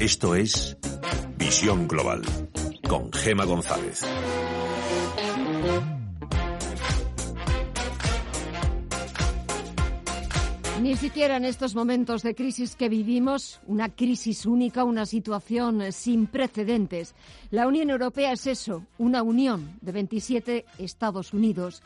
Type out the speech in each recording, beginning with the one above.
Esto es Visión Global con Gema González. Ni siquiera en estos momentos de crisis que vivimos, una crisis única, una situación sin precedentes. La Unión Europea es eso, una unión de 27 Estados Unidos.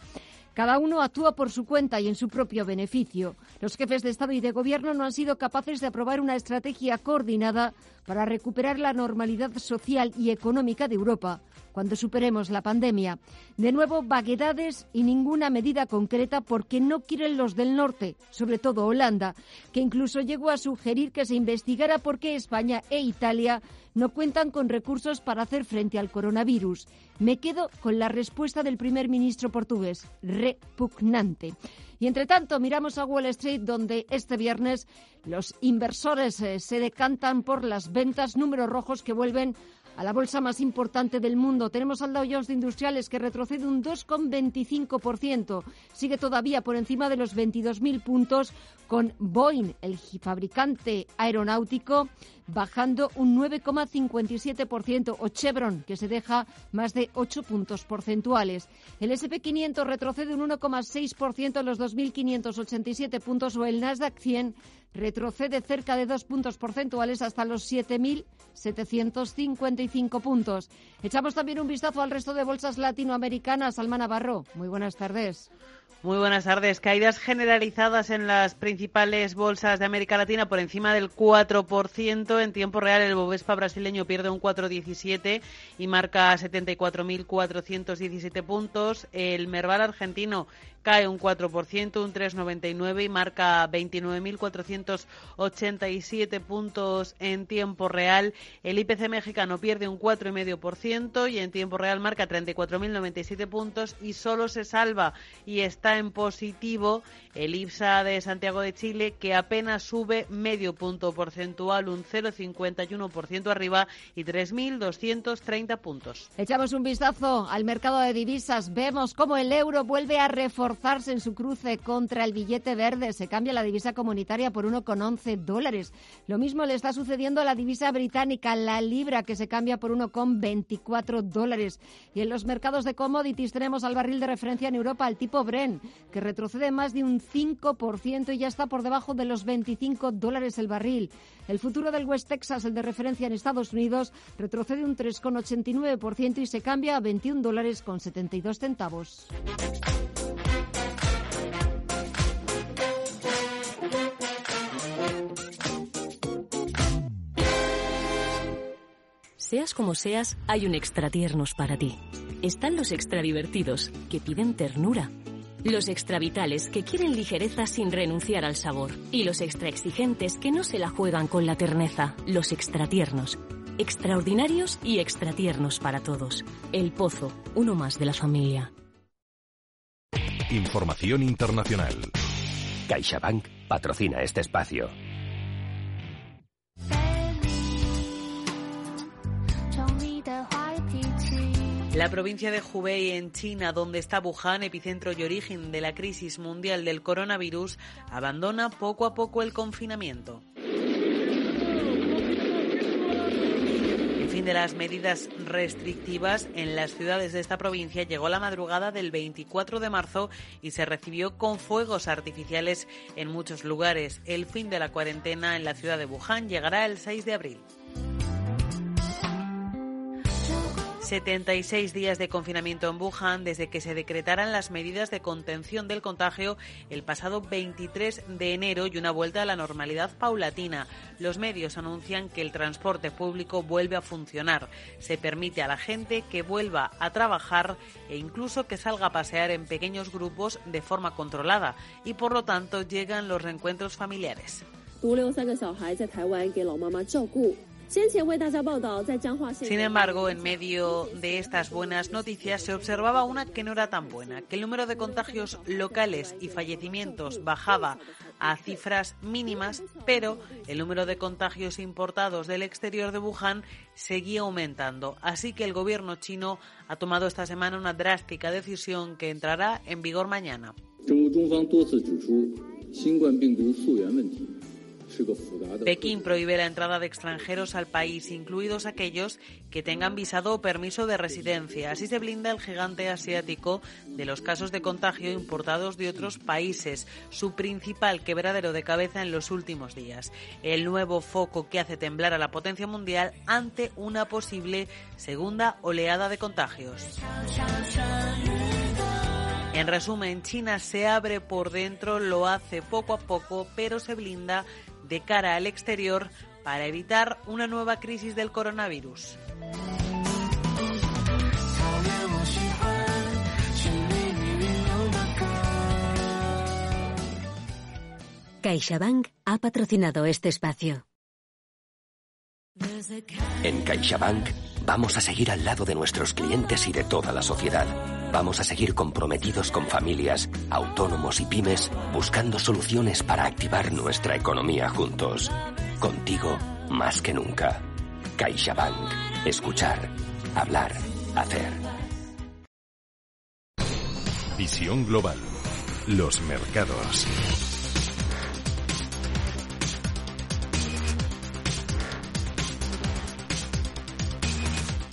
Cada uno actúa por su cuenta y en su propio beneficio. Los jefes de Estado y de Gobierno no han sido capaces de aprobar una estrategia coordinada para recuperar la normalidad social y económica de Europa cuando superemos la pandemia. De nuevo, vaguedades y ninguna medida concreta porque no quieren los del norte, sobre todo Holanda, que incluso llegó a sugerir que se investigara por qué España e Italia no cuentan con recursos para hacer frente al coronavirus. Me quedo con la respuesta del primer ministro portugués, repugnante. Y entre tanto, miramos a Wall Street, donde este viernes los inversores eh, se decantan por las ventas, números rojos que vuelven a la bolsa más importante del mundo. Tenemos al Dow Jones de Industriales que retrocede un 2,25%. Sigue todavía por encima de los 22.000 puntos con Boeing, el fabricante aeronáutico, bajando un 9,57%, o Chevron, que se deja más de 8 puntos porcentuales. El SP500 retrocede un 1,6% en los 2.587 puntos, o el Nasdaq 100 retrocede cerca de dos puntos porcentuales hasta los 7.755 puntos. Echamos también un vistazo al resto de bolsas latinoamericanas. Alma Navarro, muy buenas tardes. Muy buenas tardes. Caídas generalizadas en las principales bolsas de América Latina por encima del 4%. En tiempo real, el Bovespa brasileño pierde un 4,17 y marca 74.417 puntos. El Merval argentino cae un 4%, un 3,99 y marca 29.487 puntos en tiempo real. El IPC mexicano pierde un 4,5% y en tiempo real marca 34.097 puntos y solo se salva y está en positivo el IPSA de Santiago de Chile que apenas sube medio punto porcentual, un 0,51% arriba y 3.230 puntos. Echamos un vistazo al mercado de divisas. Vemos cómo el euro vuelve a reforzar en su cruce contra el billete verde. Se cambia la divisa comunitaria por 1,11 dólares. Lo mismo le está sucediendo a la divisa británica, la libra, que se cambia por 1,24 dólares. Y en los mercados de commodities tenemos al barril de referencia en Europa, el tipo Bren, que retrocede más de un 5% y ya está por debajo de los 25 dólares el barril. El futuro del West Texas, el de referencia en Estados Unidos, retrocede un 3,89% y se cambia a 21 dólares con 72 centavos. Seas como seas, hay un extra tiernos para ti. Están los extra divertidos, que piden ternura. Los extra vitales, que quieren ligereza sin renunciar al sabor. Y los extra exigentes, que no se la juegan con la terneza. Los extra tiernos. Extraordinarios y extra tiernos para todos. El Pozo, uno más de la familia. Información internacional. CaixaBank patrocina este espacio. La provincia de Hubei en China, donde está Wuhan, epicentro y origen de la crisis mundial del coronavirus, abandona poco a poco el confinamiento. El fin de las medidas restrictivas en las ciudades de esta provincia llegó la madrugada del 24 de marzo y se recibió con fuegos artificiales en muchos lugares. El fin de la cuarentena en la ciudad de Wuhan llegará el 6 de abril. 76 días de confinamiento en Wuhan desde que se decretaran las medidas de contención del contagio el pasado 23 de enero y una vuelta a la normalidad paulatina. Los medios anuncian que el transporte público vuelve a funcionar. Se permite a la gente que vuelva a trabajar e incluso que salga a pasear en pequeños grupos de forma controlada y por lo tanto llegan los reencuentros familiares. Sin embargo, en medio de estas buenas noticias se observaba una que no era tan buena, que el número de contagios locales y fallecimientos bajaba a cifras mínimas, pero el número de contagios importados del exterior de Wuhan seguía aumentando. Así que el gobierno chino ha tomado esta semana una drástica decisión que entrará en vigor mañana. Pekín prohíbe la entrada de extranjeros al país, incluidos aquellos que tengan visado o permiso de residencia. Así se blinda el gigante asiático de los casos de contagio importados de otros países, su principal quebradero de cabeza en los últimos días. El nuevo foco que hace temblar a la potencia mundial ante una posible segunda oleada de contagios. En resumen, China se abre por dentro, lo hace poco a poco, pero se blinda de cara al exterior para evitar una nueva crisis del coronavirus. CaixaBank ha patrocinado este espacio. En CaixaBank vamos a seguir al lado de nuestros clientes y de toda la sociedad. Vamos a seguir comprometidos con familias, autónomos y pymes, buscando soluciones para activar nuestra economía juntos. Contigo más que nunca. CaixaBank. Escuchar, hablar, hacer. Visión global. Los mercados.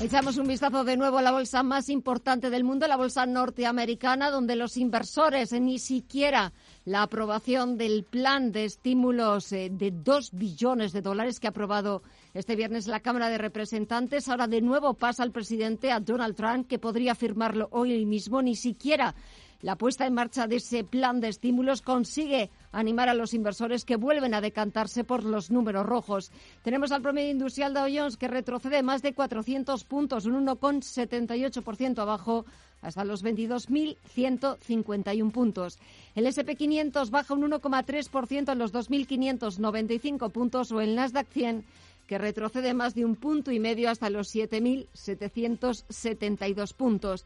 Echamos un vistazo de nuevo a la bolsa más importante del mundo, la bolsa norteamericana, donde los inversores ni siquiera la aprobación del plan de estímulos eh, de dos billones de dólares que ha aprobado este viernes la Cámara de Representantes. Ahora de nuevo pasa al presidente, a Donald Trump, que podría firmarlo hoy mismo. Ni siquiera la puesta en marcha de ese plan de estímulos consigue animar a los inversores que vuelven a decantarse por los números rojos. Tenemos al promedio industrial Dow Jones que retrocede más de 400 puntos, un 1,78% abajo hasta los 22.151 puntos. El SP500 baja un 1,3% en los 2.595 puntos o el Nasdaq 100 que retrocede más de un punto y medio hasta los 7.772 puntos.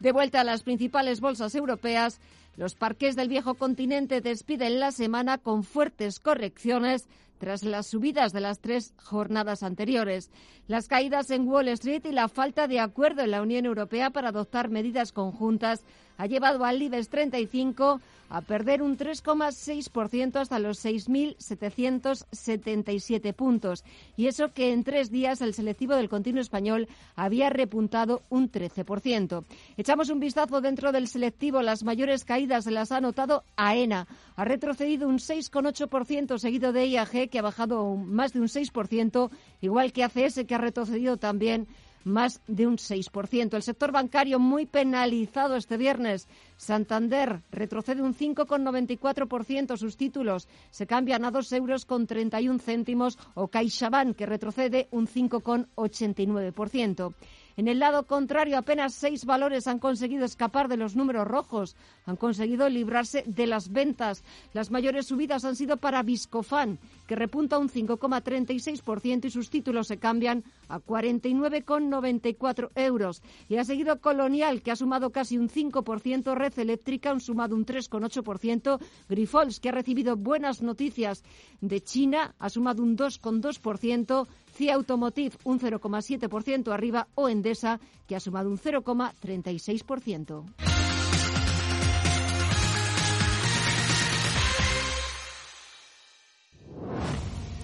De vuelta a las principales bolsas europeas, los parques del viejo continente despiden la semana con fuertes correcciones tras las subidas de las tres jornadas anteriores. Las caídas en Wall Street y la falta de acuerdo en la Unión Europea para adoptar medidas conjuntas ha llevado al IBEX 35 a perder un 3,6% hasta los 6.777 puntos. Y eso que en tres días el selectivo del continuo español había repuntado un 13%. Echamos un vistazo dentro del selectivo. Las mayores caídas las ha notado AENA. Ha retrocedido un 6,8% seguido de IAG, que ha bajado más de un 6%, igual que ACS, que ha retrocedido también más de un 6%. El sector bancario muy penalizado este viernes. Santander retrocede un 5,94%. Sus títulos se cambian a 2 euros con 31 céntimos o CaixaBank, que retrocede un 5,89%. En el lado contrario, apenas seis valores han conseguido escapar de los números rojos, han conseguido librarse de las ventas. Las mayores subidas han sido para Viscofan, que repunta un 5,36% y sus títulos se cambian a 49,94 euros. Y ha seguido Colonial, que ha sumado casi un 5%, Red Eléctrica han sumado un 3,8%, Grifols, que ha recibido buenas noticias de China, ha sumado un 2,2%, CIA Automotive un 0,7% arriba o Endesa, que ha sumado un 0,36%.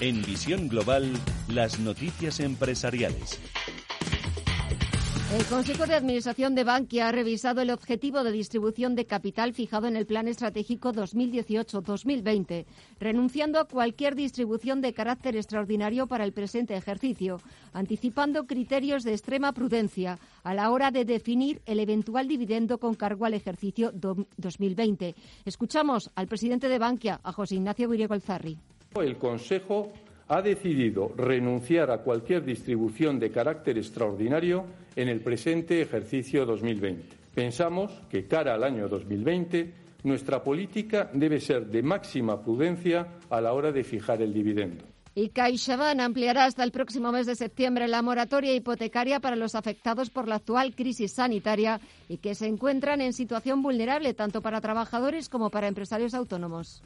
En Visión Global, las noticias empresariales. El Consejo de Administración de Bankia ha revisado el objetivo de distribución de capital fijado en el Plan Estratégico 2018-2020, renunciando a cualquier distribución de carácter extraordinario para el presente ejercicio, anticipando criterios de extrema prudencia a la hora de definir el eventual dividendo con cargo al ejercicio 2020. Escuchamos al presidente de Bankia, a José Ignacio Viriego el Consejo ha decidido renunciar a cualquier distribución de carácter extraordinario en el presente ejercicio 2020. Pensamos que, cara al año 2020, nuestra política debe ser de máxima prudencia a la hora de fijar el dividendo. Y CaixaBank ampliará hasta el próximo mes de septiembre la moratoria hipotecaria para los afectados por la actual crisis sanitaria y que se encuentran en situación vulnerable tanto para trabajadores como para empresarios autónomos.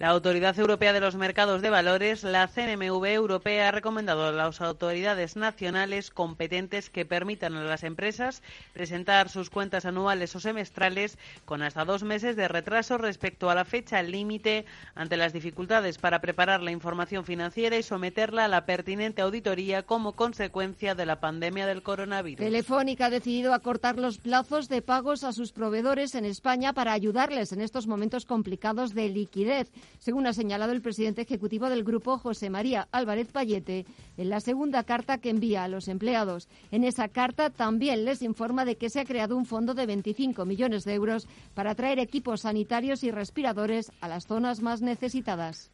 La Autoridad Europea de los Mercados de Valores, la CNMV Europea, ha recomendado a las autoridades nacionales competentes que permitan a las empresas presentar sus cuentas anuales o semestrales con hasta dos meses de retraso respecto a la fecha límite ante las dificultades para preparar la información financiera y someterla a la pertinente auditoría como consecuencia de la pandemia del coronavirus. Telefónica ha decidido acortar los plazos de pagos a sus proveedores en España para ayudarles en estos momentos complicados de liquidez según ha señalado el presidente ejecutivo del grupo, José María Álvarez Payete, en la segunda carta que envía a los empleados. En esa carta también les informa de que se ha creado un fondo de 25 millones de euros para traer equipos sanitarios y respiradores a las zonas más necesitadas.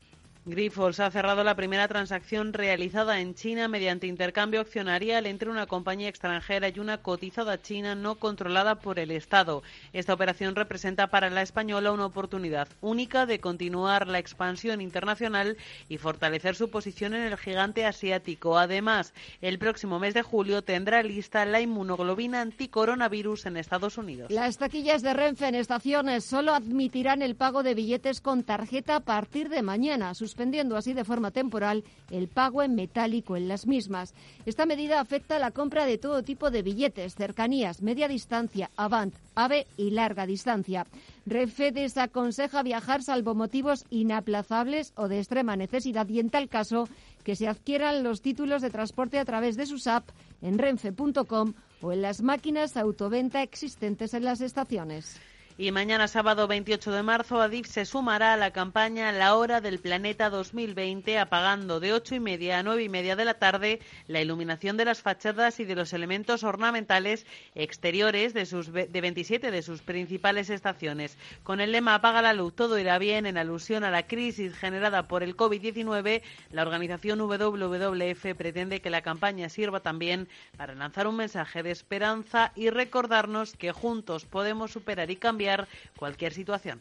Grifols ha cerrado la primera transacción realizada en China mediante intercambio accionarial entre una compañía extranjera y una cotizada china no controlada por el Estado. Esta operación representa para la española una oportunidad única de continuar la expansión internacional y fortalecer su posición en el gigante asiático. Además, el próximo mes de julio tendrá lista la inmunoglobina anticoronavirus en Estados Unidos. Las taquillas de Renfe en estaciones solo admitirán el pago de billetes con tarjeta a partir de mañana suspendiendo así de forma temporal el pago en metálico en las mismas. Esta medida afecta a la compra de todo tipo de billetes, cercanías, media distancia, avant, ave y larga distancia. Renfe desaconseja viajar salvo motivos inaplazables o de extrema necesidad y en tal caso que se adquieran los títulos de transporte a través de sus app en renfe.com o en las máquinas autoventa existentes en las estaciones. Y mañana sábado 28 de marzo, Adif se sumará a la campaña La Hora del Planeta 2020, apagando de 8 y media a 9 y media de la tarde la iluminación de las fachadas y de los elementos ornamentales exteriores de, sus, de 27 de sus principales estaciones. Con el lema Apaga la luz, todo irá bien, en alusión a la crisis generada por el COVID-19, la organización WWF pretende que la campaña sirva también para lanzar un mensaje de esperanza y recordarnos que juntos podemos superar y cambiar cualquier situación.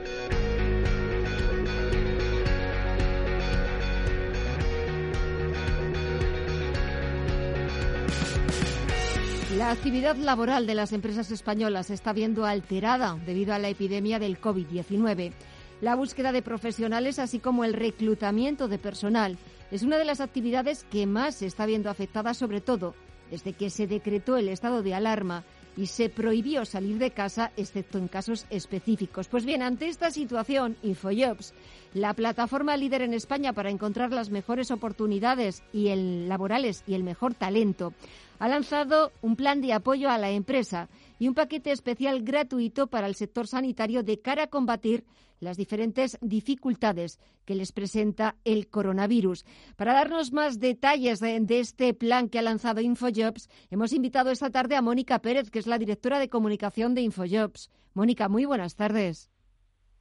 La actividad laboral de las empresas españolas se está viendo alterada debido a la epidemia del COVID-19. La búsqueda de profesionales, así como el reclutamiento de personal, es una de las actividades que más se está viendo afectada, sobre todo desde que se decretó el estado de alarma y se prohibió salir de casa excepto en casos específicos. Pues bien, ante esta situación, InfoJobs, la plataforma líder en España para encontrar las mejores oportunidades y el, laborales y el mejor talento, ha lanzado un plan de apoyo a la empresa y un paquete especial gratuito para el sector sanitario de cara a combatir las diferentes dificultades que les presenta el coronavirus. Para darnos más detalles de, de, este plan que ha lanzado InfoJobs, hemos invitado esta tarde a Mónica Pérez, que es la directora de comunicación de InfoJobs. Mónica, muy buenas tardes.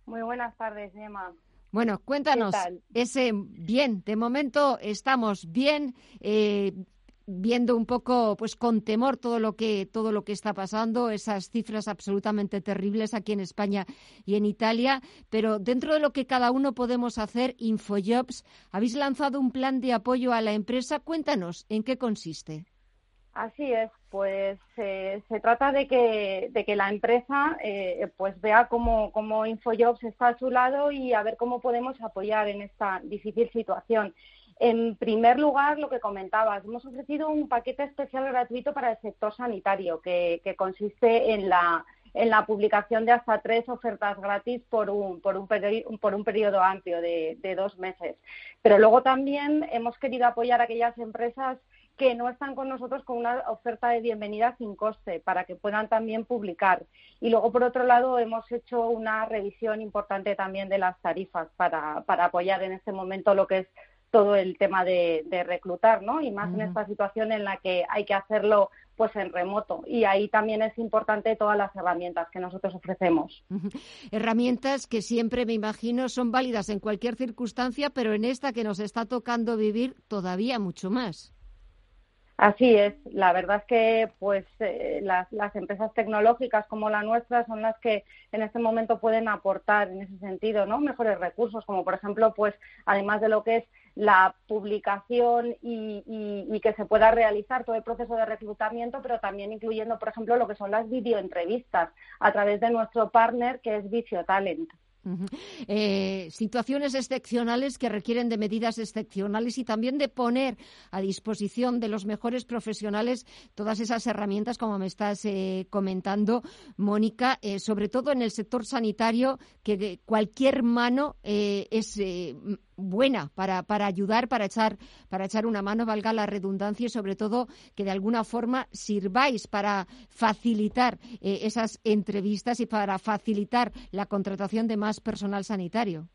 Muy buenas tardes, Gemma. Bueno, cuéntanos, ese bien, de momento estamos bien. Eh, viendo un poco pues con temor todo lo que todo lo que está pasando esas cifras absolutamente terribles aquí en España y en Italia. Pero dentro de lo que cada uno podemos hacer Infojobs habéis lanzado un plan de apoyo a la empresa. Cuéntanos en qué consiste Así es, pues eh, se trata de que, de que la empresa eh, pues vea cómo, cómo Infojobs está a su lado y a ver cómo podemos apoyar en esta difícil situación. En primer lugar, lo que comentabas, hemos ofrecido un paquete especial gratuito para el sector sanitario que, consiste en la, en la publicación de hasta tres ofertas gratis por un, por un, por un periodo amplio de, dos meses. Pero luego también hemos querido apoyar a aquellas empresas que no están con nosotros con una oferta de bienvenida sin coste para que puedan también publicar. Y luego, por otro lado, hemos hecho una revisión importante también de las tarifas para apoyar en este momento lo que es todo el tema de, reclutar, ¿no? Y más en esta situación en la que hay que hacerlo pues en remoto y ahí también es importante todas las herramientas que nosotros ofrecemos. Herramientas que siempre me imagino son válidas en cualquier circunstancia, pero en esta que nos está tocando vivir todavía mucho más. Así es, la verdad es que pues eh, las, las, empresas tecnológicas como la nuestra son las que en este momento pueden aportar en ese sentido, ¿no? Mejores recursos, como por ejemplo, pues además de lo que es la publicación y, que se pueda realizar todo el proceso de reclutamiento, pero también incluyendo, por ejemplo, lo que son las videoentrevistas a través de nuestro partner que es Vicio Talent. Eh, situaciones excepcionales que requieren de medidas excepcionales y también de poner a disposición de los mejores profesionales todas esas herramientas, como me estás eh, comentando, Mónica, eh, sobre todo en el sector sanitario, que cualquier mano es buena para, para ayudar, para echar, para echar una mano, valga la redundancia, y sobre todo que de alguna forma sirváis para facilitar eh, esas entrevistas y para facilitar la contratación de más personal sanitario.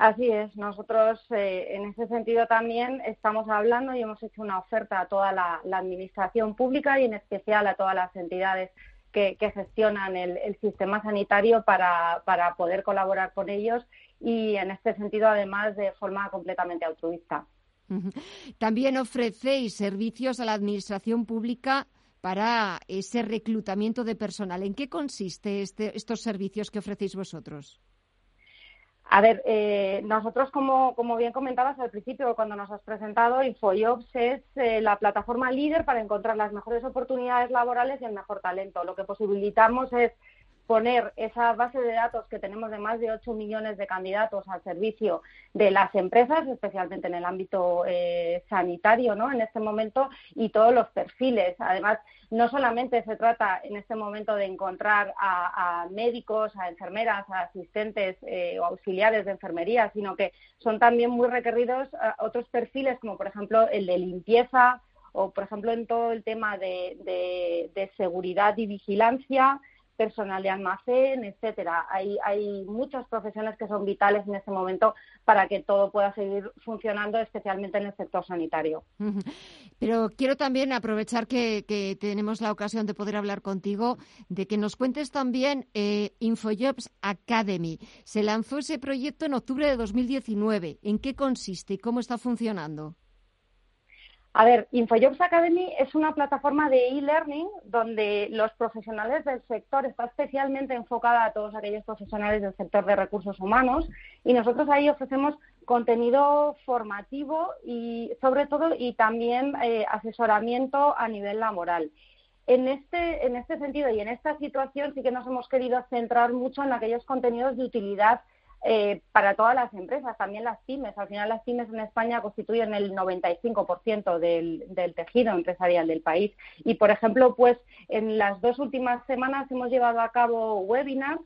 Así es, nosotros eh, en ese sentido también estamos hablando y hemos hecho una oferta a toda la, administración pública y en especial a todas las entidades que, gestionan el, el, sistema sanitario para, para poder colaborar con ellos y en este sentido además de forma completamente altruista. También ofrecéis servicios a la Administración Pública para ese reclutamiento de personal. ¿En qué consiste este, estos servicios que ofrecéis vosotros? A ver, eh, nosotros, como, como, bien comentabas al principio, cuando nos has presentado, InfoJobs es eh, la plataforma líder para encontrar las mejores oportunidades laborales y el mejor talento. Lo que posibilitamos es poner esa base de datos que tenemos de más de 8 millones de candidatos al servicio de las empresas, especialmente en el ámbito eh, sanitario, ¿no? En este momento y todos los perfiles. Además, no solamente se trata en este momento de encontrar a, médicos, a enfermeras, a asistentes eh, o auxiliares de enfermería, sino que son también muy requeridos eh, otros perfiles, como por ejemplo el de limpieza o, por ejemplo, en todo el tema de seguridad y vigilancia personal de almacén, etcétera. Hay, hay muchas profesiones que son vitales en este momento para que todo pueda seguir funcionando, especialmente en el sector sanitario. Pero quiero también aprovechar que, tenemos la ocasión de poder hablar contigo, de que nos cuentes también eh, InfoJobs Academy. Se lanzó ese proyecto en octubre de 2019. ¿En qué consiste y cómo está funcionando? A ver, InfoJobs Academy es una plataforma de e-learning donde los profesionales del sector está especialmente enfocada a todos aquellos profesionales del sector de recursos humanos y nosotros ahí ofrecemos contenido formativo y sobre todo y también eh, asesoramiento a nivel laboral. En este, en este sentido y en esta situación sí que nos hemos querido centrar mucho en aquellos contenidos de utilidad eh, para todas las empresas, también las pymes. Al final las pymes en España constituyen el 95% del, del tejido empresarial del país. Y, por ejemplo, pues en las dos últimas semanas hemos llevado a cabo webinars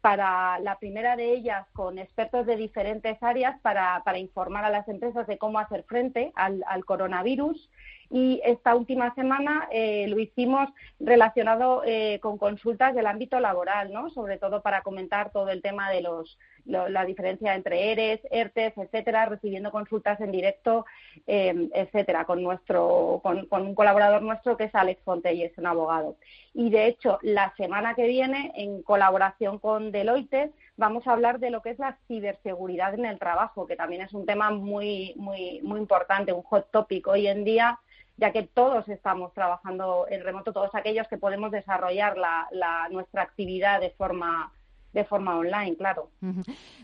para la primera de ellas con expertos de diferentes áreas para, para informar a las empresas de cómo hacer frente al, al coronavirus y esta última semana eh, lo hicimos relacionado eh, con consultas del ámbito laboral, ¿no? Sobre todo para comentar todo el tema de los la diferencia entre ERES, ERTES, etcétera, recibiendo consultas en directo, eh, etcétera, con nuestro con, un colaborador nuestro que es Alex Fonte y es un abogado. Y de hecho, la semana que viene, en colaboración con Deloitte, vamos a hablar de lo que es la ciberseguridad en el trabajo, que también es un tema muy muy muy importante, un hot topic hoy en día ya que todos estamos trabajando en remoto, todos aquellos que podemos desarrollar la, nuestra actividad de forma de forma online, claro.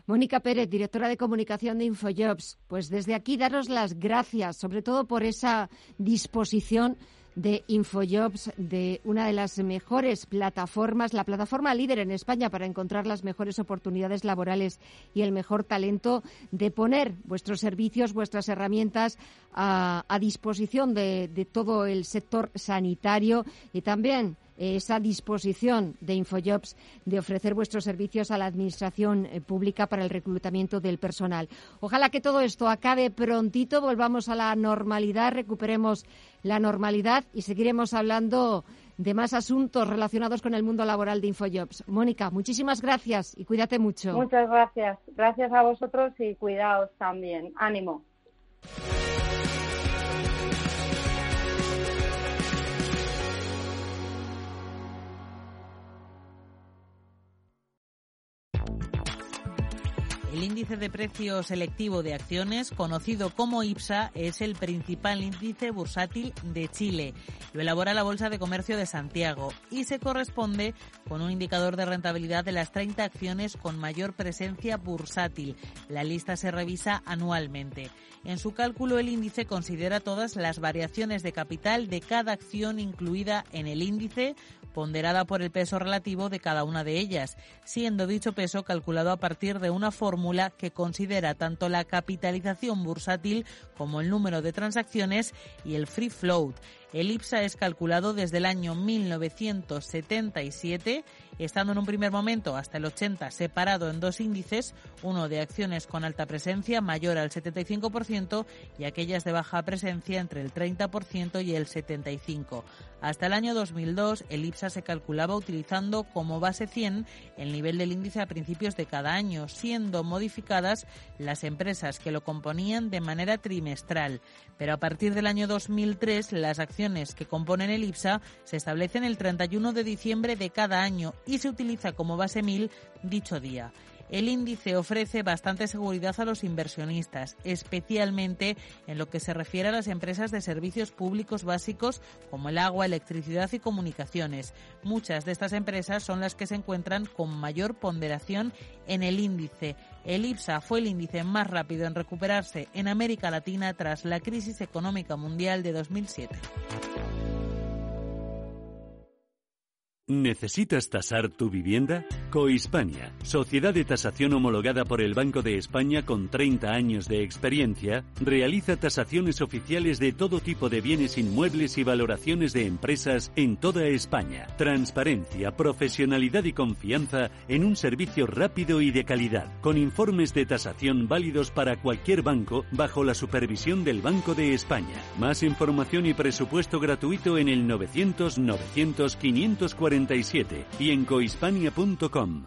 Mónica Pérez, directora de comunicación de InfoJobs, pues desde aquí daros las gracias, sobre todo por esa disposición de InfoJobs, de una de las mejores plataformas, la plataforma líder en España para encontrar las mejores oportunidades laborales y el mejor talento, de poner vuestros servicios, vuestras herramientas a, disposición de todo el sector sanitario y también esa disposición de Infojobs de ofrecer vuestros servicios a la Administración eh, Pública para el reclutamiento del personal. Ojalá que todo esto acabe prontito, volvamos a la normalidad, recuperemos la normalidad y seguiremos hablando de más asuntos relacionados con el mundo laboral de Infojobs. Mónica, muchísimas gracias y cuídate mucho. Muchas gracias. Gracias a vosotros y cuidaos también. Ánimo. El índice de precio selectivo de acciones, conocido como IPSA, es el principal índice bursátil de Chile. Lo elabora la Bolsa de Comercio de Santiago y se corresponde con un indicador de rentabilidad de las 30 acciones con mayor presencia bursátil. La lista se revisa anualmente. En su cálculo, el índice considera todas las variaciones de capital de cada acción incluida en el índice, ponderada por el peso relativo de cada una de ellas, siendo dicho peso calculado a partir de una fórmula que considera tanto la capitalización bursátil como el número de transacciones y el free float. El IPSA es calculado desde el año 1977, estando en un primer momento hasta el 80 separado en dos índices, uno de acciones con alta presencia mayor al 75% y aquellas de baja presencia entre el 30% y el 75%. Hasta el año 2002, el IPSA se calculaba utilizando como base 100 el nivel del índice a principios de cada año, siendo modificadas las empresas que lo componían de manera trimestral. Pero a partir del año 2003, las acciones que componen el IPSA se establecen el 31 de diciembre de cada año y se utiliza como base 1000 dicho día. El índice ofrece bastante seguridad a los inversionistas, especialmente en lo que se refiere a las empresas de servicios públicos básicos como el agua, electricidad y comunicaciones. Muchas de estas empresas son las que se encuentran con mayor ponderación en el índice. El IPSA fue el índice más rápido en recuperarse en América Latina tras la crisis económica mundial de 2007. ¿Necesitas tasar tu vivienda? Cohispania, sociedad de tasación homologada por el Banco de España con 30 años de experiencia, realiza tasaciones oficiales de todo tipo de bienes inmuebles y valoraciones de empresas en toda España. Transparencia, profesionalidad y confianza en un servicio rápido y de calidad, con informes de tasación válidos para cualquier banco bajo la supervisión del Banco de España. Más información y presupuesto gratuito en el 900 900 540 y en cohispania.com.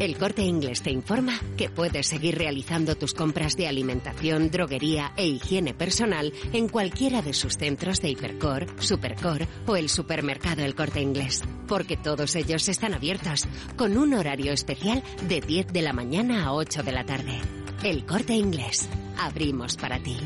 El corte inglés te informa que puedes seguir realizando tus compras de alimentación, droguería e higiene personal en cualquiera de sus centros de Hipercor, Supercor o el supermercado El Corte Inglés. Porque todos ellos están abiertos, con un horario especial de 10 de la mañana a 8 de la tarde. El corte inglés. Abrimos para ti.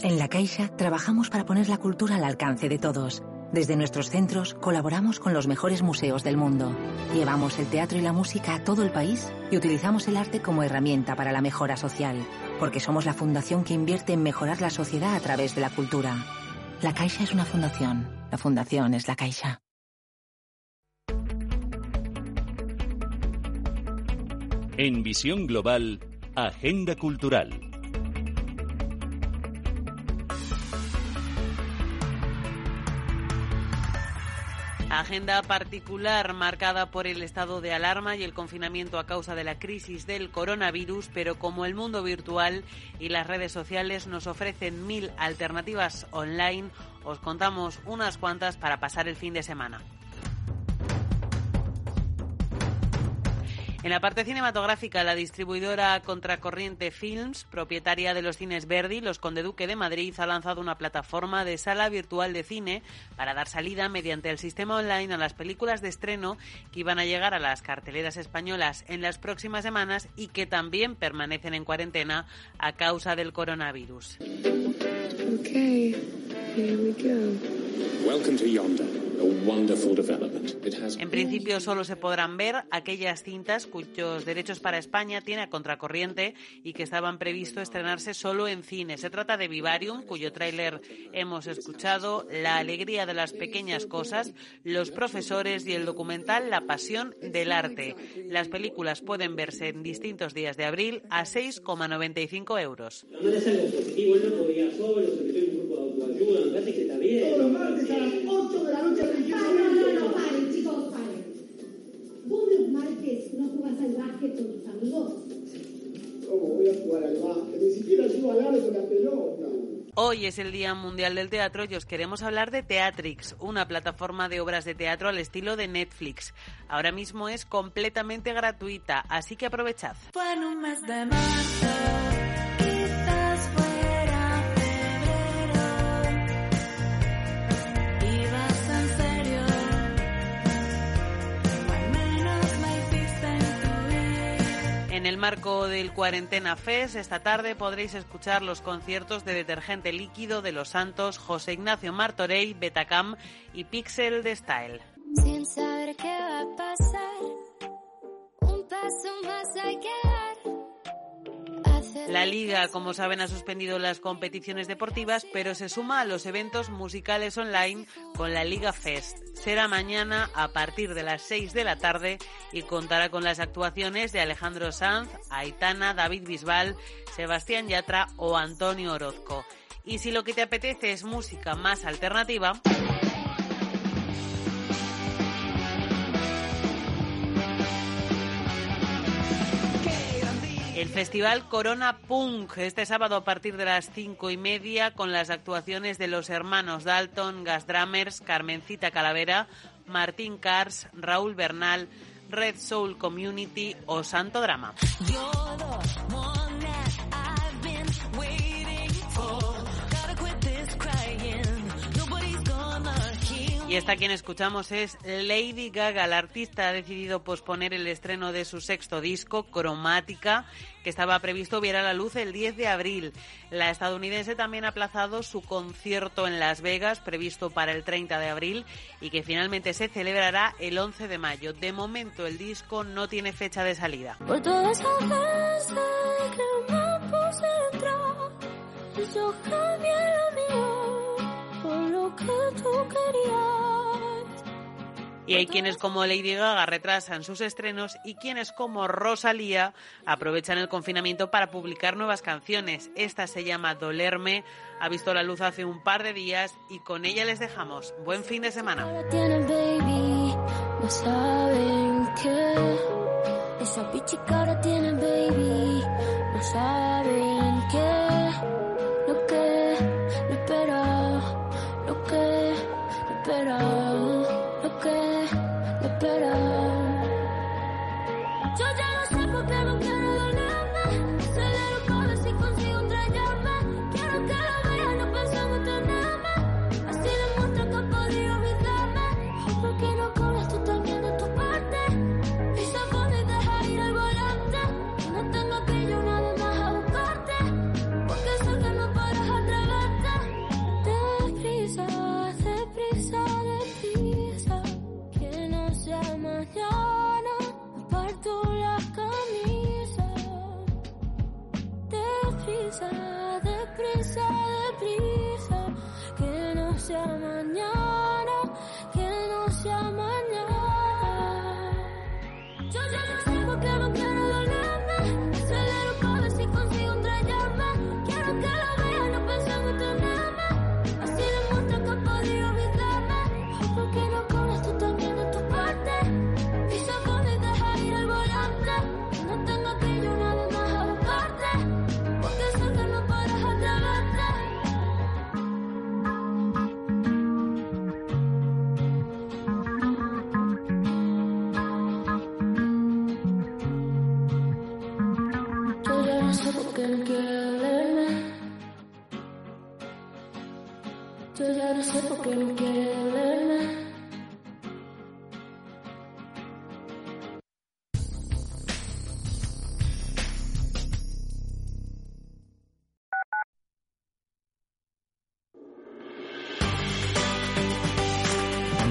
En La Caixa trabajamos para poner la cultura al alcance de todos. Desde nuestros centros colaboramos con los mejores museos del mundo. Llevamos el teatro y la música a todo el país y utilizamos el arte como herramienta para la mejora social, porque somos la fundación que invierte en mejorar la sociedad a través de la cultura. La Caixa es una fundación. La fundación es la Caixa. En Visión Global, Agenda Cultural. Agenda particular marcada por el estado de alarma y el confinamiento a causa de la crisis del coronavirus, pero como el mundo virtual y las redes sociales nos ofrecen mil alternativas online, os contamos unas cuantas para pasar el fin de semana. En la parte cinematográfica, la distribuidora Contracorriente Films, propietaria de los cines Verdi, Los Conde Duque de Madrid, ha lanzado una plataforma de sala virtual de cine para dar salida mediante el sistema online a las películas de estreno que iban a llegar a las carteleras españolas en las próximas semanas y que también permanecen en cuarentena a causa del coronavirus. Okay, here we go. En principio solo se podrán ver aquellas cintas cuyos derechos para España tiene a contracorriente y que estaban previsto estrenarse solo en cine. Se trata de Vivarium, cuyo tráiler hemos escuchado, La alegría de las pequeñas cosas, Los profesores y el documental La pasión del arte. Las películas pueden verse en distintos días de abril a 6,95 euros. Todos los martes a las básquet con tus amigos? ¿Cómo voy a jugar al básquet? Ni siquiera llevo al arco la pelota. Hoy es el Día Mundial del Teatro y os queremos hablar de Teatrix, una plataforma de obras de teatro al estilo de Netflix. Ahora mismo es completamente gratuita, así que aprovechad. En el marco del Cuarentena Fest, esta tarde podréis escuchar los conciertos de Detergente Líquido de Los Santos, José Ignacio Martorell, Betacam y Pixel de Style. La Liga, como saben, ha suspendido las competiciones deportivas, pero se suma a los eventos musicales online con la Liga Fest. Será mañana a partir de las 6 de la tarde y contará con las actuaciones de Alejandro Sanz, Aitana, David Bisbal, Sebastián Yatra o Antonio Orozco. Y si lo que te apetece es música más alternativa, El festival Corona Punk, este sábado a partir de las cinco y media, con las actuaciones de los hermanos Dalton, Gas Drummers, Carmencita Calavera, Martín Cars, Raúl Bernal, Red Soul Community o Santo Drama. Y esta quien escuchamos es Lady Gaga. La artista ha decidido posponer el estreno de su sexto disco, Cromática, que estaba previsto viera la luz el 10 de abril. La estadounidense también ha aplazado su concierto en Las Vegas, previsto para el 30 de abril, y que finalmente se celebrará el 11 de mayo. De momento el disco no tiene fecha de salida. Por por lo que tú querías. Y hay quienes como Lady Gaga retrasan sus estrenos y quienes como Rosalía aprovechan el confinamiento para publicar nuevas canciones. Esta se llama Dolerme, ha visto la luz hace un par de días y con ella les dejamos. Buen fin de semana. No saben. Esa baby, no saben espera, lo que me espera. Yo ya no sé por qué no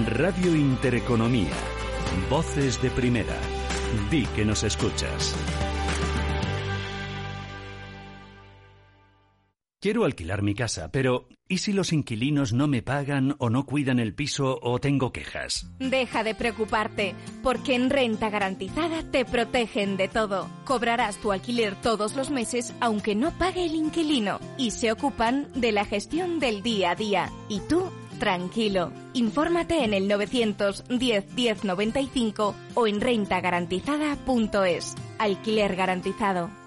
Radio Intereconomía. Voces de primera. Di que nos escuchas. Quiero alquilar mi casa, pero ¿y si los inquilinos no me pagan o no cuidan el piso o tengo quejas? Deja de preocuparte, porque en Renta Garantizada te protegen de todo. Cobrarás tu alquiler todos los meses aunque no pague el inquilino y se ocupan de la gestión del día a día. Y tú, tranquilo. Infórmate en el 910 1095 o en rentagarantizada.es. Alquiler garantizado.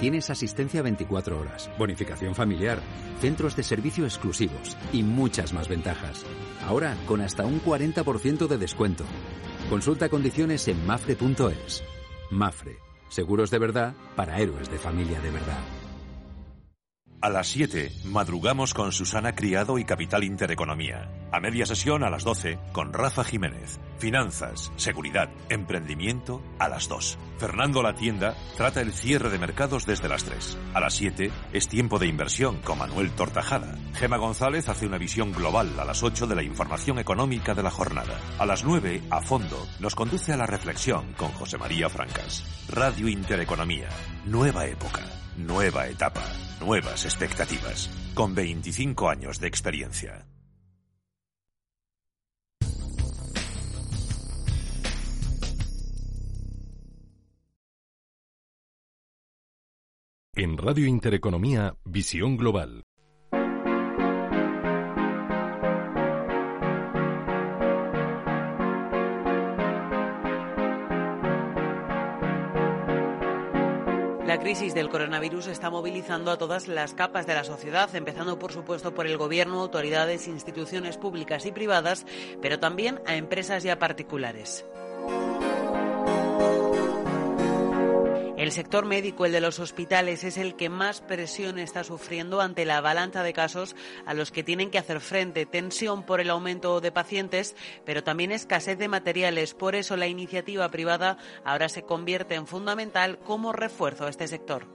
Tienes asistencia 24 horas, bonificación familiar, centros de servicio exclusivos y muchas más ventajas. Ahora con hasta un 40% de descuento. Consulta condiciones en mafre.es. Mafre, seguros de verdad para héroes de familia de verdad. A las 7, madrugamos con Susana Criado y Capital Intereconomía. A media sesión a las 12, con Rafa Jiménez. Finanzas, seguridad, emprendimiento, a las 2. Fernando La Tienda trata el cierre de mercados desde las 3. A las 7, es tiempo de inversión con Manuel Tortajada. Gema González hace una visión global a las 8 de la información económica de la jornada. A las 9, a fondo, nos conduce a la reflexión con José María Francas. Radio Intereconomía. Nueva época. Nueva etapa, nuevas expectativas, con 25 años de experiencia. En Radio Intereconomía, Visión Global. La crisis del coronavirus está movilizando a todas las capas de la sociedad, empezando por supuesto por el gobierno, autoridades, instituciones públicas y privadas, pero también a empresas y a particulares. El sector médico, el de los hospitales, es el que más presión está sufriendo ante la avalancha de casos a los que tienen que hacer frente. Tensión por el aumento de pacientes, pero también escasez de materiales. Por eso la iniciativa privada ahora se convierte en fundamental como refuerzo a este sector.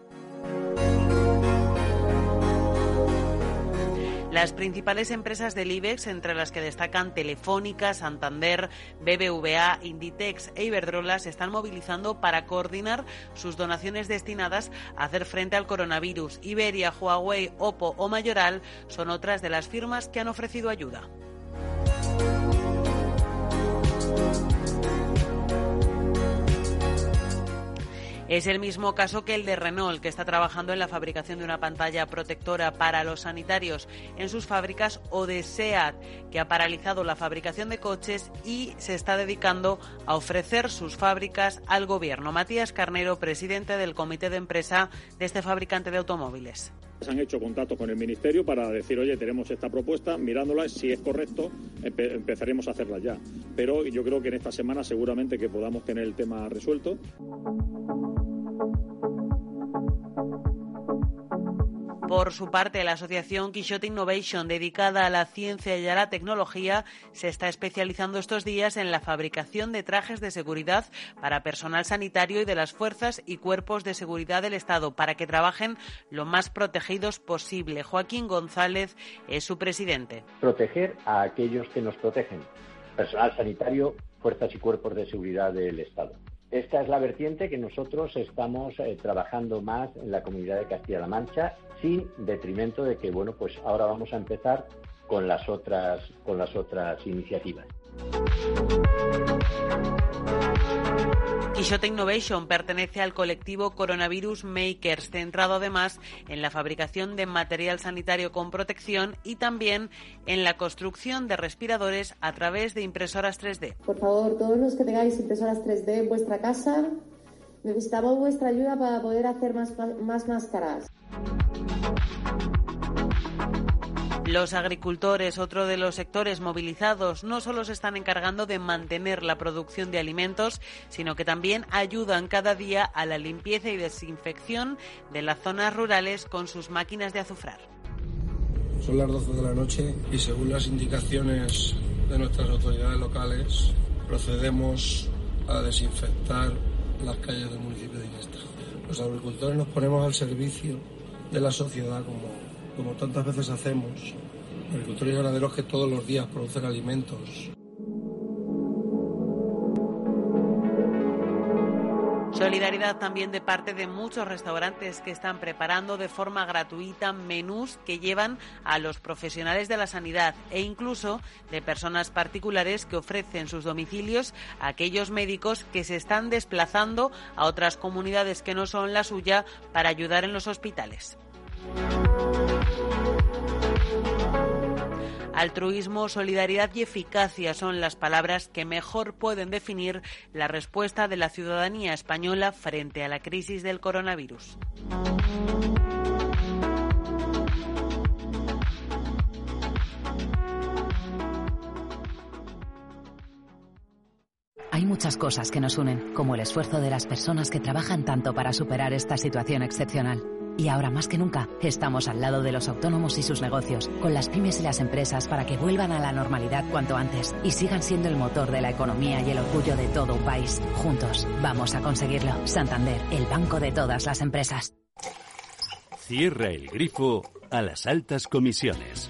Las principales empresas del IBEX, entre las que destacan Telefónica, Santander, BBVA, Inditex e Iberdrola, se están movilizando para coordinar sus donaciones destinadas a hacer frente al coronavirus. Iberia, Huawei, Oppo o Mayoral son otras de las firmas que han ofrecido ayuda. Es el mismo caso que el de Renault, que está trabajando en la fabricación de una pantalla protectora para los sanitarios en sus fábricas, o de SEAT, que ha paralizado la fabricación de coches y se está dedicando a ofrecer sus fábricas al gobierno. Matías Carnero, presidente del comité de empresa de este fabricante de automóviles. Se han hecho contacto con el Ministerio para decir, oye, tenemos esta propuesta, mirándola, si es correcto, empe empezaremos a hacerla ya. Pero yo creo que en esta semana seguramente que podamos tener el tema resuelto. Por su parte, la asociación Quixote Innovation, dedicada a la ciencia y a la tecnología, se está especializando estos días en la fabricación de trajes de seguridad para personal sanitario y de las fuerzas y cuerpos de seguridad del Estado, para que trabajen lo más protegidos posible. Joaquín González es su presidente. Proteger a aquellos que nos protegen, personal sanitario, fuerzas y cuerpos de seguridad del Estado. Esta es la vertiente que nosotros estamos eh, trabajando más en la comunidad de Castilla-La Mancha, sin detrimento de que, bueno, pues ahora vamos a empezar con las otras, con las otras iniciativas. Quixote Innovation pertenece al colectivo Coronavirus Makers, centrado además en la fabricación de material sanitario con protección y también en la construcción de respiradores a través de impresoras 3D. Por favor, todos los que tengáis impresoras 3D en vuestra casa, necesitamos vuestra ayuda para poder hacer más, más máscaras. Los agricultores, otro de los sectores movilizados, no solo se están encargando de mantener la producción de alimentos, sino que también ayudan cada día a la limpieza y desinfección de las zonas rurales con sus máquinas de azufrar. Son las 12 de la noche y según las indicaciones de nuestras autoridades locales procedemos a desinfectar las calles del municipio de Iniesta. Los agricultores nos ponemos al servicio de la sociedad como, como tantas veces hacemos. Agricultores y ganaderos que todos los días producen alimentos Solidaridad también de parte de muchos restaurantes que están preparando de forma gratuita menús que llevan a los profesionales de la sanidad e incluso de personas particulares que ofrecen sus domicilios a aquellos médicos que se están desplazando a otras comunidades que no son la suya para ayudar en los hospitales. Altruismo, solidaridad y eficacia son las palabras que mejor pueden definir la respuesta de la ciudadanía española frente a la crisis del coronavirus. Hay muchas cosas que nos unen, como el esfuerzo de las personas que trabajan tanto para superar esta situación excepcional. Y ahora más que nunca, estamos al lado de los autónomos y sus negocios, con las pymes y las empresas para que vuelvan a la normalidad cuanto antes y sigan siendo el motor de la economía y el orgullo de todo un país. Juntos, vamos a conseguirlo. Santander, el banco de todas las empresas. Cierra el grifo a las altas comisiones.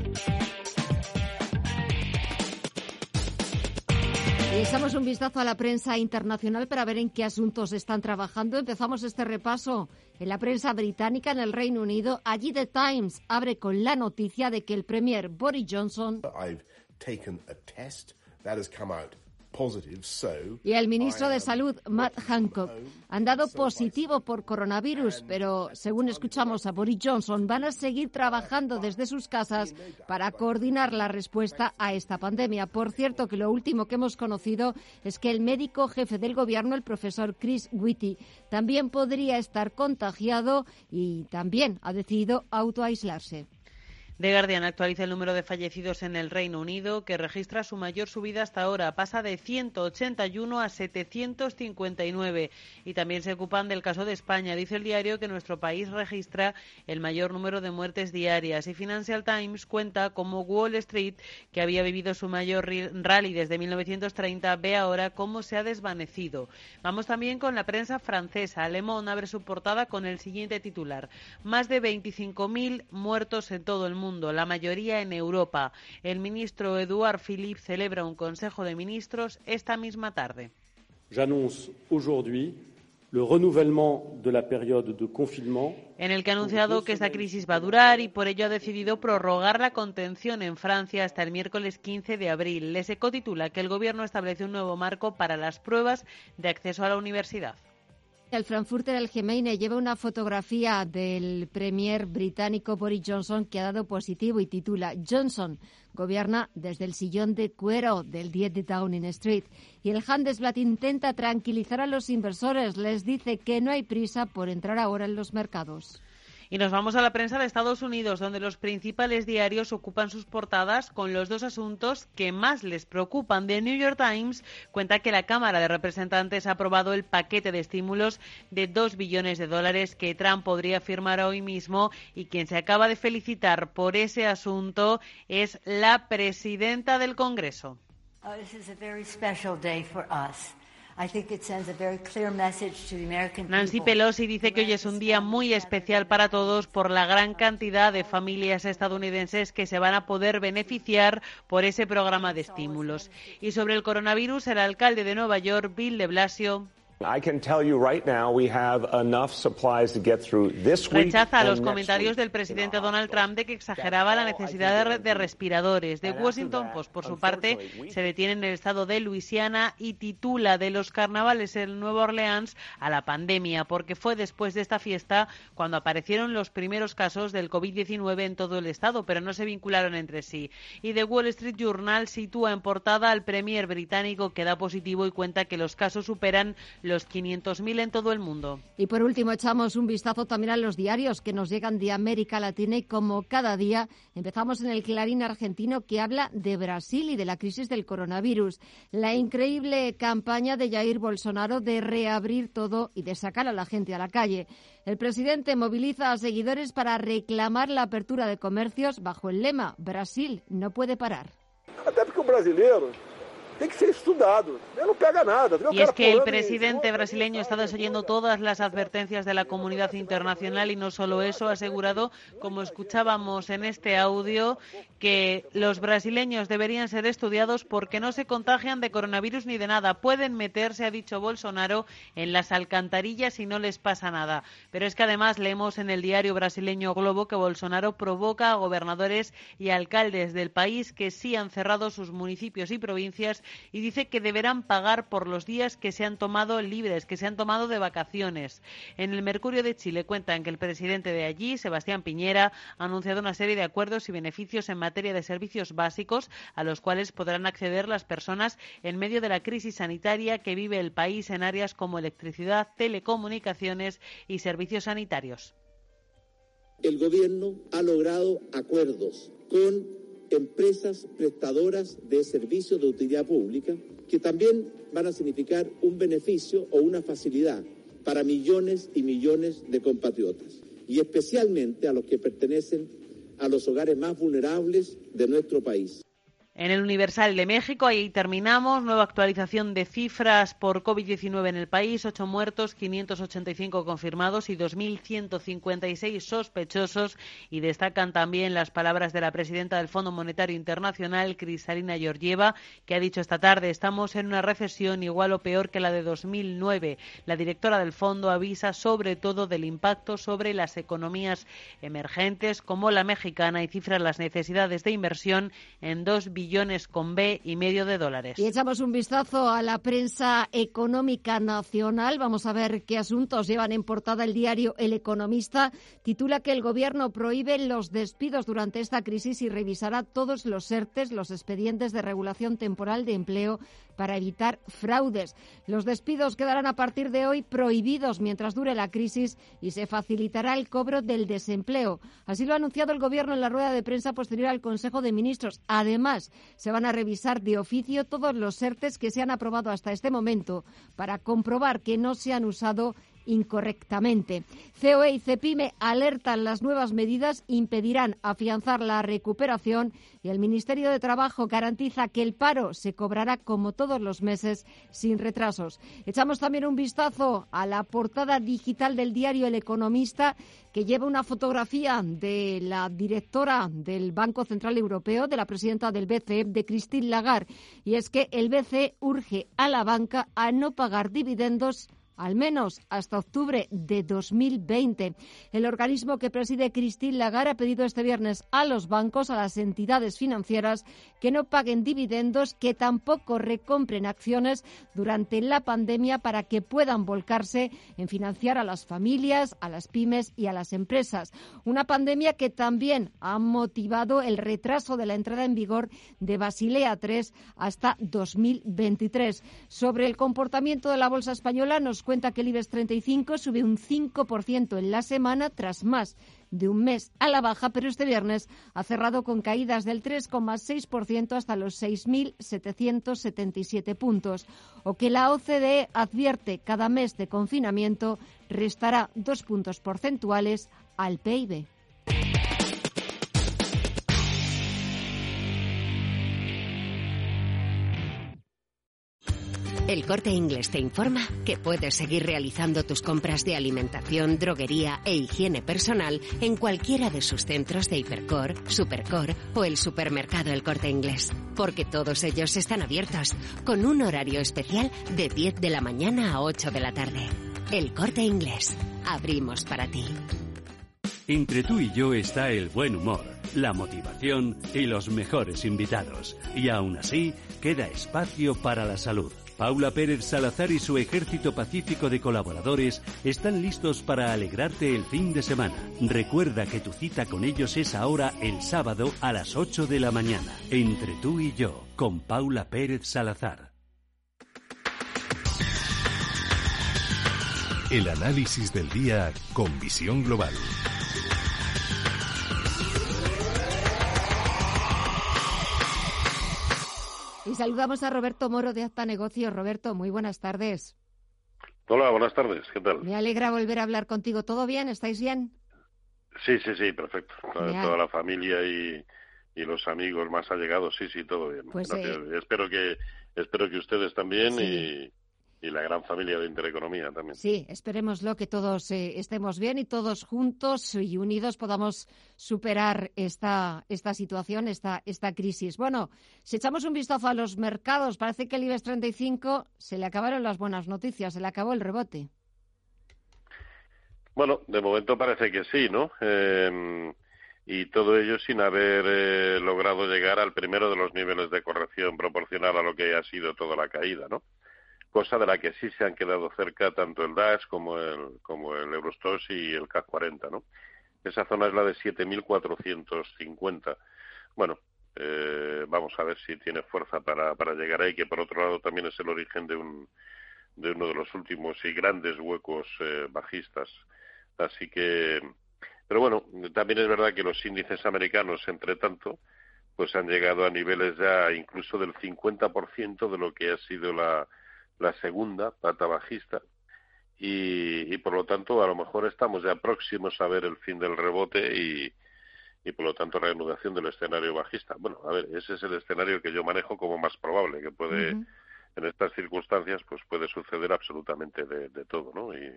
Echamos un vistazo a la prensa internacional para ver en qué asuntos están trabajando. Empezamos este repaso en la prensa británica en el Reino Unido. Allí The Times abre con la noticia de que el premier Boris Johnson y el ministro de Salud, Matt Hancock, han dado positivo por coronavirus, pero según escuchamos a Boris Johnson, van a seguir trabajando desde sus casas para coordinar la respuesta a esta pandemia. Por cierto, que lo último que hemos conocido es que el médico jefe del gobierno, el profesor Chris Whitty, también podría estar contagiado y también ha decidido autoaislarse. The Guardian actualiza el número de fallecidos en el Reino Unido, que registra su mayor subida hasta ahora. Pasa de 181 a 759. Y también se ocupan del caso de España. Dice el diario que nuestro país registra el mayor número de muertes diarias. Y Financial Times cuenta cómo Wall Street, que había vivido su mayor rally desde 1930, ve ahora cómo se ha desvanecido. Vamos también con la prensa francesa. Le abre su portada con el siguiente titular. Más de 25.000 muertos en todo el mundo la mayoría en Europa. El ministro Edouard Philippe celebra un Consejo de Ministros esta misma tarde. J'annonce aujourd'hui le renouvellement de la période de confinement en el que ha anunciado que esta crisis va a durar y por ello ha decidido prorrogar la contención en Francia hasta el miércoles 15 de abril. Les titula que el Gobierno establece un nuevo marco para las pruebas de acceso a la universidad. El Frankfurter Allgemeine lleva una fotografía del premier británico Boris Johnson que ha dado positivo y titula Johnson gobierna desde el sillón de cuero del 10 de Downing Street. Y el Handelsblatt intenta tranquilizar a los inversores. Les dice que no hay prisa por entrar ahora en los mercados. Y nos vamos a la prensa de Estados Unidos, donde los principales diarios ocupan sus portadas con los dos asuntos que más les preocupan. The New York Times cuenta que la Cámara de Representantes ha aprobado el paquete de estímulos de dos billones de dólares que Trump podría firmar hoy mismo y quien se acaba de felicitar por ese asunto es la presidenta del Congreso. Oh, Nancy Pelosi dice que hoy es un día muy especial para todos por la gran cantidad de familias estadounidenses que se van a poder beneficiar por ese programa de estímulos. Y sobre el coronavirus, el alcalde de Nueva York, Bill de Blasio, Rechaza los comentarios del presidente Donald Trump de que exageraba la necesidad de, respiradores. The Washington Post, por su parte, se detiene en el estado de Luisiana y titula de los carnavales en Nueva Orleans a la pandemia, porque fue después de esta fiesta cuando aparecieron los primeros casos del COVID-19 en todo el estado, pero no se vincularon entre sí. Y The Wall Street Journal sitúa en portada al premier británico que da positivo y cuenta que los casos superan los 500.000 en todo el mundo. Y por último, echamos un vistazo también a los diarios que nos llegan de América Latina y como cada día empezamos en el Clarín argentino que habla de Brasil y de la crisis del coronavirus. La increíble campaña de Jair Bolsonaro de reabrir todo y de sacar a la gente a la calle. El presidente moviliza a seguidores para reclamar la apertura de comercios bajo el lema Brasil no puede parar. Y es que el presidente brasileño está desoyendo todas las advertencias de la comunidad internacional y no solo eso, ha asegurado, como escuchábamos en este audio, que los brasileños deberían ser estudiados porque no se contagian de coronavirus ni de nada. Pueden meterse, ha dicho Bolsonaro, en las alcantarillas y no les pasa nada. Pero es que además leemos en el diario brasileño Globo que Bolsonaro provoca a gobernadores y alcaldes del país que sí han cerrado sus municipios y provincias y dice que deberán pagar por los días que se han tomado libres, que se han tomado de vacaciones. En el Mercurio de Chile cuentan que el presidente de allí, Sebastián Piñera, ha anunciado una serie de acuerdos y beneficios en materia de servicios básicos a los cuales podrán acceder las personas en medio de la crisis sanitaria que vive el país en áreas como electricidad, telecomunicaciones y servicios sanitarios. El Gobierno ha logrado acuerdos con empresas prestadoras de servicios de utilidad pública que también van a significar un beneficio o una facilidad para millones y millones de compatriotas y especialmente a los que pertenecen a los hogares más vulnerables de nuestro país. En el Universal de México, ahí terminamos. Nueva actualización de cifras por COVID-19 en el país. Ocho muertos, 585 confirmados y 2.156 sospechosos. Y destacan también las palabras de la presidenta del Fondo Monetario Internacional, Cristalina Georgieva, que ha dicho esta tarde, estamos en una recesión igual o peor que la de 2009. La directora del fondo avisa sobre todo del impacto sobre las economías emergentes como la mexicana y cifra las necesidades de inversión en dos billones billones con B y medio de dólares. Y echamos un vistazo a la prensa económica nacional. Vamos a ver qué asuntos llevan en portada el diario El Economista. Titula que el Gobierno prohíbe los despidos durante esta crisis y revisará todos los ERTES, los expedientes de regulación temporal de empleo para evitar fraudes. Los despidos quedarán a partir de hoy prohibidos mientras dure la crisis y se facilitará el cobro del desempleo. Así lo ha anunciado el Gobierno en la rueda de prensa posterior al Consejo de Ministros. Además, se van a revisar de oficio todos los ERTES que se han aprobado hasta este momento para comprobar que no se han usado incorrectamente. COE y CEPIME alertan las nuevas medidas impedirán afianzar la recuperación y el Ministerio de Trabajo garantiza que el paro se cobrará como todos los meses sin retrasos. Echamos también un vistazo a la portada digital del diario El Economista que lleva una fotografía de la directora del Banco Central Europeo, de la presidenta del BCE, de Christine Lagarde. Y es que el BCE urge a la banca a no pagar dividendos al menos hasta octubre de 2020. El organismo que preside Christine Lagarde ha pedido este viernes a los bancos, a las entidades financieras, que no paguen dividendos, que tampoco recompren acciones durante la pandemia para que puedan volcarse en financiar a las familias, a las pymes y a las empresas. Una pandemia que también ha motivado el retraso de la entrada en vigor de Basilea III hasta 2023. Sobre el comportamiento de la bolsa española nos cuenta que el IBEX 35 sube un 5% en la semana tras más de un mes a la baja, pero este viernes ha cerrado con caídas del 3,6% hasta los 6.777 puntos. O que la OCDE advierte cada mes de confinamiento restará dos puntos porcentuales al PIB. El corte inglés te informa que puedes seguir realizando tus compras de alimentación, droguería e higiene personal en cualquiera de sus centros de Hipercor, Supercor o el supermercado El corte inglés. Porque todos ellos están abiertos, con un horario especial de 10 de la mañana a 8 de la tarde. El corte inglés. Abrimos para ti. Entre tú y yo está el buen humor, la motivación y los mejores invitados. Y aún así, queda espacio para la salud. Paula Pérez Salazar y su ejército pacífico de colaboradores están listos para alegrarte el fin de semana. Recuerda que tu cita con ellos es ahora el sábado a las 8 de la mañana. Entre tú y yo, con Paula Pérez Salazar. El análisis del día con visión global. Y saludamos a Roberto Moro de Acta Negocios. Roberto, muy buenas tardes. Hola, buenas tardes. ¿Qué tal? Me alegra volver a hablar contigo. ¿Todo bien? ¿Estáis bien? Sí, sí, sí, perfecto. Toda, la familia y, los amigos más allegados, sí, sí, todo bien. Pues, eh, espero que espero que ustedes también y, y la gran familia de Intereconomía también. Sí, esperémoslo que todos eh, estemos bien y todos juntos y unidos podamos superar esta, esta situación, esta, esta crisis. Bueno, si echamos un vistazo a los mercados, parece que el IBEX 35 se le acabaron las buenas noticias, se le acabó el rebote. Bueno, de momento parece que sí, ¿no? Em, y todo ello sin haber eh, logrado llegar al primero de los niveles de corrección proporcional a lo que ha sido toda la caída, ¿no? Cosa de la que sí se han quedado cerca tanto el DAX como el, como el Eurostox y el CAC 40, ¿no? Esa zona es la de 7.450. Bueno, eh, vamos a ver si tiene fuerza para, para llegar ahí, que por otro lado también es el origen de, un, de uno de los últimos y grandes huecos eh, bajistas. Así que, pero bueno, también es verdad que los índices americanos, entre tanto, pues han llegado a niveles ya incluso del 50% de lo que ha sido la, la segunda pata bajista y, por lo tanto a lo mejor estamos ya próximos a ver el fin del rebote y, y por lo tanto reanudación del escenario bajista. Bueno, a ver, ese es el escenario que yo manejo como más probable, que puede, en estas circunstancias, pues puede suceder absolutamente de, de, todo, ¿no? Y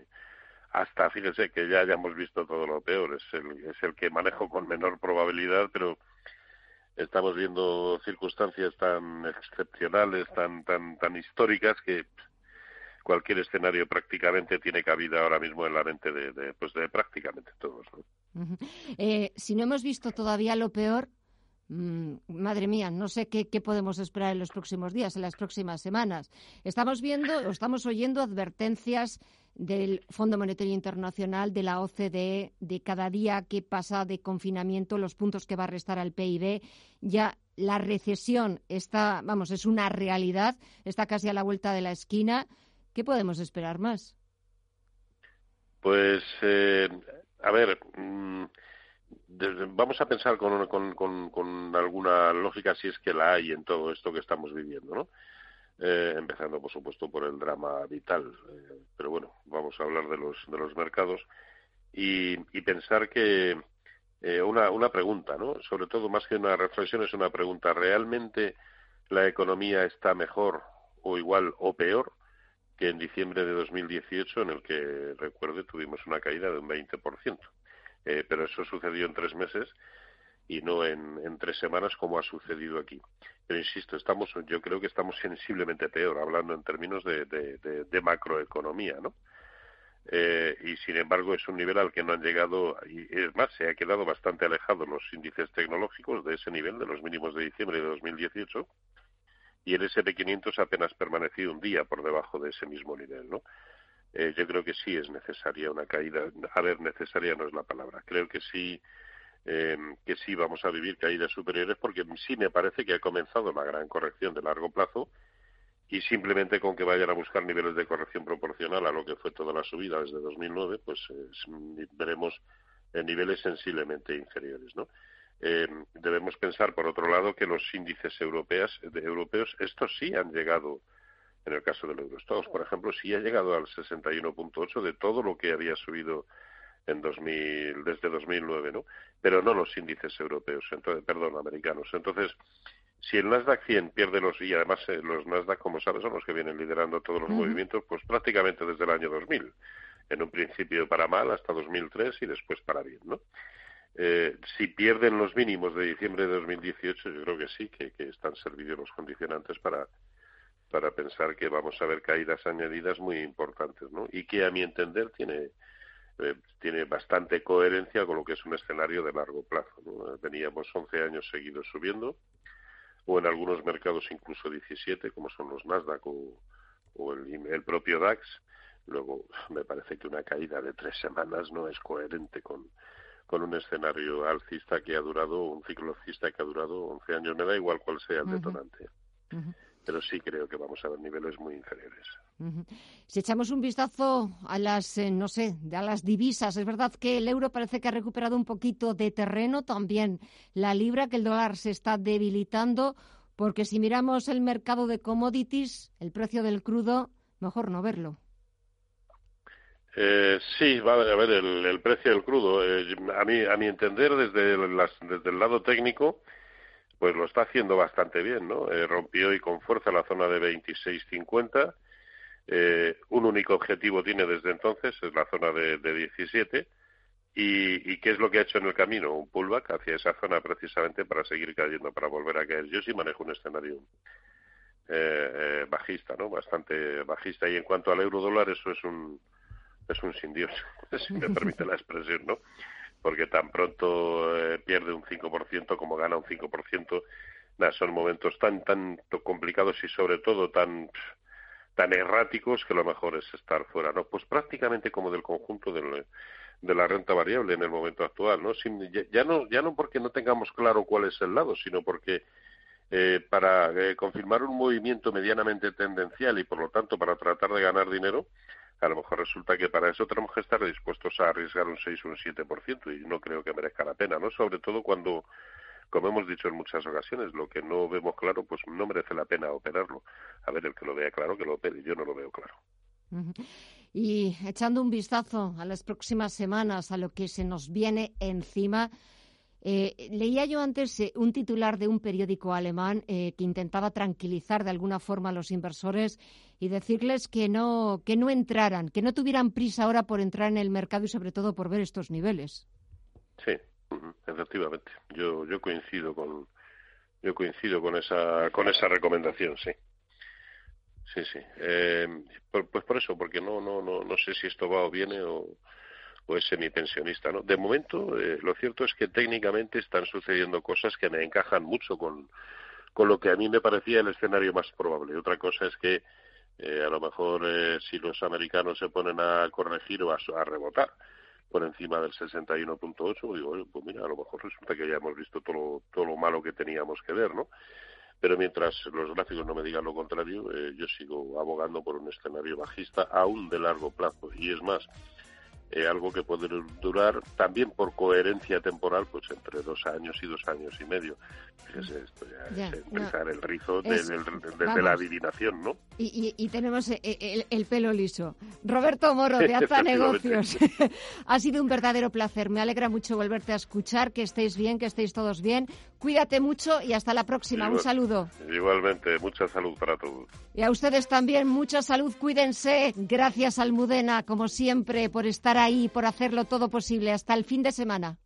hasta, fíjese que ya hayamos visto todo lo peor, es el, es el que manejo con menor probabilidad, pero estamos viendo circunstancias tan excepcionales, tan, tan, tan históricas que cualquier escenario prácticamente tiene cabida ahora mismo en la mente de, pues de prácticamente todos. Eh, si no hemos visto todavía lo peor, madre mía, no sé qué, podemos esperar en los próximos días, en las próximas semanas. Estamos viendo o estamos oyendo advertencias del Fondo Monetario Internacional, de la OCDE, de cada día que pasa de confinamiento, los puntos que va a restar al PIB. Ya la recesión está, vamos, es una realidad, está casi a la vuelta de la esquina. ¿Qué podemos esperar más? Pues, eh, a ver, vamos a pensar con, con, con, con alguna lógica si es que la hay en todo esto que estamos viviendo, ¿no? Eh, empezando por supuesto por el drama vital. Eh, pero bueno, vamos a hablar de los, de los mercados y, pensar que eh, una, una pregunta, ¿no? Sobre todo, más que una reflexión, es una pregunta. ¿Realmente la economía está mejor o igual o peor que en diciembre de 2018, en el que, recuerde, tuvimos una caída de un 20%? Eh, pero eso sucedió en tres meses y no en, tres semanas como ha sucedido aquí. Pero insisto, estamos, yo creo que estamos sensiblemente peor, hablando en términos de, de, de, macroeconomía, ¿no? Eh, y sin embargo es un nivel al que no han llegado, y es más, se ha quedado bastante alejado los índices tecnológicos de ese nivel, de los mínimos de diciembre de 2018, y el SP500 apenas permanecido un día por debajo de ese mismo nivel, ¿no? Eh, yo creo que sí es necesaria una caída. A ver, necesaria no es la palabra. Creo que sí eh, que sí vamos a vivir caídas superiores porque sí me parece que ha comenzado la gran corrección de largo plazo y simplemente con que vayan a buscar niveles de corrección proporcional a lo que fue toda la subida desde 2009, pues veremos niveles sensiblemente inferiores, ¿no? Eh, debemos pensar, por otro lado, que los índices europeos, de, europeos, estos sí han llegado, en el caso del Eurostox, por ejemplo, sí ha llegado al 61.8 de todo lo que había subido en 2000, desde 2009, ¿no? Pero no los índices europeos, entonces, perdón, americanos. Entonces, Si el Nasdaq 100 pierde los, y además eh, los Nasdaq, como sabes, son los que vienen liderando todos los movimientos, pues prácticamente desde el año 2000. En un principio para mal hasta 2003 y después para bien, ¿no? Eh, si pierden los mínimos de diciembre de 2018, yo creo que sí, que, que están servidos los condicionantes para, para pensar que vamos a ver caídas añadidas muy importantes, ¿no? Y que a mi entender tiene eh, tiene bastante coherencia con lo que es un escenario de largo plazo. ¿no? Veníamos 11 años seguidos subiendo, o en algunos mercados incluso 17, como son los Nasdaq o, el, el, propio DAX. Luego, me parece que una caída de tres semanas no es coherente con, con un escenario alcista que ha durado, un ciclo alcista que ha durado 11 años. Me da igual cuál sea el detonante pero sí creo que vamos a ver niveles muy inferiores. Si echamos un vistazo a las, eh, no sé, a las divisas, es verdad que el euro parece que ha recuperado un poquito de terreno, también la libra, que el dólar se está debilitando, porque si miramos el mercado de commodities, el precio del crudo, mejor no verlo. Eh, sí, va a ver, el, precio del crudo. Eh, a, mí, a mi entender, desde, desde el lado técnico, pues lo está haciendo bastante bien, ¿no? Eh, rompió y con fuerza la zona de 26.50. Eh, un único objetivo tiene desde entonces, es la zona de, de 17. Y, ¿Y, qué es lo que ha hecho en el camino? Un pullback hacia esa zona precisamente para seguir cayendo, para volver a caer. Yo sí manejo un escenario eh, eh bajista, ¿no? Bastante bajista. Y en cuanto al euro dólar, eso es un, es un sin Dios, si me permite la expresión, ¿no? Porque tan pronto eh, pierde un 5% como gana un 5%. Nah, son momentos tan, tan complicados y sobre todo tan, tan erráticos que lo mejor es estar fuera, ¿no? Pues prácticamente como del conjunto del, de la renta variable en el momento actual, ¿no? Sin, ya, no ya no porque no tengamos claro cuál es el lado, sino porque eh, para eh, confirmar un movimiento medianamente tendencial y por lo tanto para tratar de ganar dinero, a lo mejor resulta que para eso tenemos que estar dispuestos a arriesgar un 6 o un 7% y no creo que merezca la pena, ¿no? Sobre todo cuando, como hemos dicho en muchas ocasiones, lo que no vemos claro, pues no merece la pena operarlo. A ver, el que lo vea claro, que lo opere, yo no lo veo claro. Y echando un vistazo a las próximas semanas, a lo que se nos viene encima, eh, leía yo antes eh, un titular de un periódico alemán eh, que intentaba tranquilizar de alguna forma a los inversores y decirles que no, que no entraran, que no tuvieran prisa ahora por entrar en el mercado y sobre todo por ver estos niveles. Sí, efectivamente. Yo, yo coincido con yo coincido con esa con esa recomendación, sí. Sí, sí. pues por eso, porque no no no no sé si esto va o viene o o es semipensionista. ¿no? De momento, eh, lo cierto es que técnicamente están sucediendo cosas que me encajan mucho con, con lo que a mí me parecía el escenario más probable. Otra cosa es que eh, a lo mejor eh, si los americanos se ponen a corregir o a, rebotar por encima del 61.8, digo, pues mira, a lo mejor resulta que ya hemos visto todo todo lo malo que teníamos que ver, ¿no? Pero mientras los gráficos no me digan lo contrario, yo sigo abogando por un escenario bajista aún de largo plazo. Y es más, eh, algo que puede durar también por coherencia temporal, pues entre dos años y dos años y medio. Fíjese, esto ya, es empezar el rizo desde la adivinación, ¿no? Y, tenemos eh, eh, el, pelo liso. Roberto Moro, de Aza Negocios. ha sido un verdadero placer. Me alegra mucho volverte a escuchar, que estéis bien, que estéis todos bien. Cuídate mucho y hasta la próxima. un saludo. Igualmente, mucha salud para todos. Y a ustedes también, mucha salud. Cuídense. Gracias, Almudena, como siempre, por estar ahí, por hacerlo todo posible. Hasta el fin de semana.